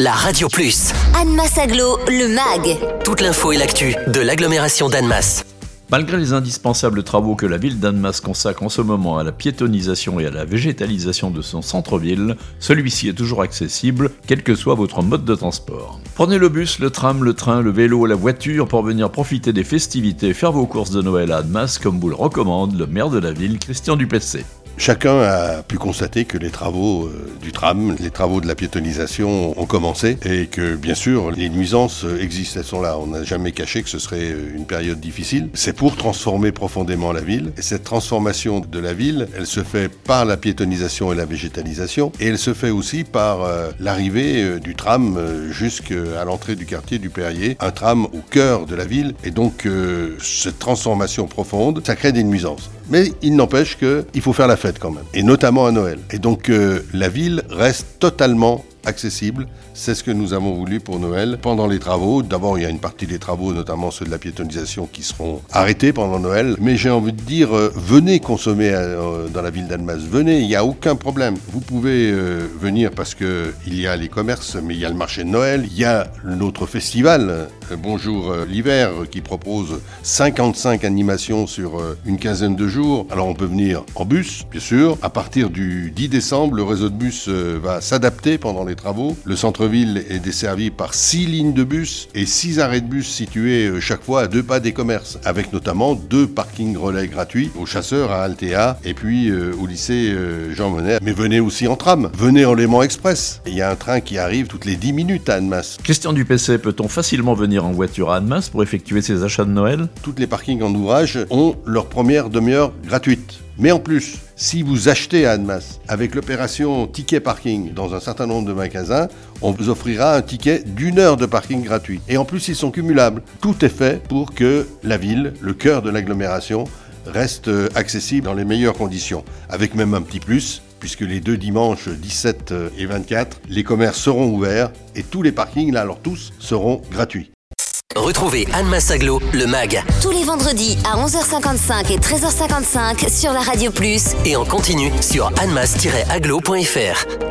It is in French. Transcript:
la Radio Plus. Annemasse Aglo, le MAG. Toute l'info et l'actu de l'agglomération d'Annemasse. Malgré les indispensables travaux que la ville d'Annemasse consacre en ce moment à la piétonisation et à la végétalisation de son centre-ville, celui-ci est toujours accessible, quel que soit votre mode de transport. Prenez le bus, le tram, le train, le vélo, la voiture pour venir profiter des festivités et faire vos courses de Noël à Annemasse comme vous le recommande le maire de la ville, Christian Dupessé. Chacun a pu constater que les travaux euh, du tram, les travaux de la piétonisation ont commencé et que bien sûr les nuisances existent, elles sont là. On n'a jamais caché que ce serait euh, une période difficile. C'est pour transformer profondément la ville. Et cette transformation de la ville, elle se fait par la piétonisation et la végétalisation et elle se fait aussi par euh, l'arrivée du tram jusqu'à l'entrée du quartier du Perrier, un tram au cœur de la ville. Et donc cette transformation profonde, ça crée des nuisances. Mais il n'empêche qu'il faut faire la fête quand même, et notamment à Noël. Et donc euh, la ville reste totalement accessible. C'est ce que nous avons voulu pour Noël pendant les travaux. D'abord, il y a une partie des travaux, notamment ceux de la piétonisation, qui seront arrêtés pendant Noël. Mais j'ai envie de dire, euh, venez consommer euh, dans la ville d'Annemasse. Venez, il n'y a aucun problème. Vous pouvez euh, venir parce que il y a les commerces, mais il y a le marché de Noël, il y a notre festival, Bonjour l'hiver, qui propose 55 animations sur une quinzaine de jours. Alors on peut venir en bus, bien sûr. À partir du 10 décembre, le réseau de bus va s'adapter pendant les travaux. Le centre-ville est desservi par six lignes de bus et six arrêts de bus situés euh, chaque fois à deux pas des commerces, avec notamment deux parkings relais gratuits aux chasseurs à Altea et puis euh, au lycée euh, Jean Monnet. Mais venez aussi en tram, venez en Léman Express. Il y a un train qui arrive toutes les 10 minutes à Annemasse. Question du PC, peut-on facilement venir en voiture à Annemasse pour effectuer ses achats de Noël? Toutes les parkings en ouvrage ont leur première demi-heure gratuite. Mais en plus, si vous achetez à Annemasse avec l'opération ticket parking dans un certain nombre de magasins, on vous offrira un ticket d'une heure de parking gratuit. Et en plus, ils sont cumulables. Tout est fait pour que la ville, le cœur de l'agglomération, reste accessible dans les meilleures conditions. Avec même un petit plus, puisque les deux dimanches 17 et 24, les commerces seront ouverts et tous les parkings, là alors tous, seront gratuits. Retrouvez Anne Massaglo, le MAG. Tous les vendredis à 11h55 et 13h55 sur la Radio Plus. Et en continu sur annemass-aglo.fr.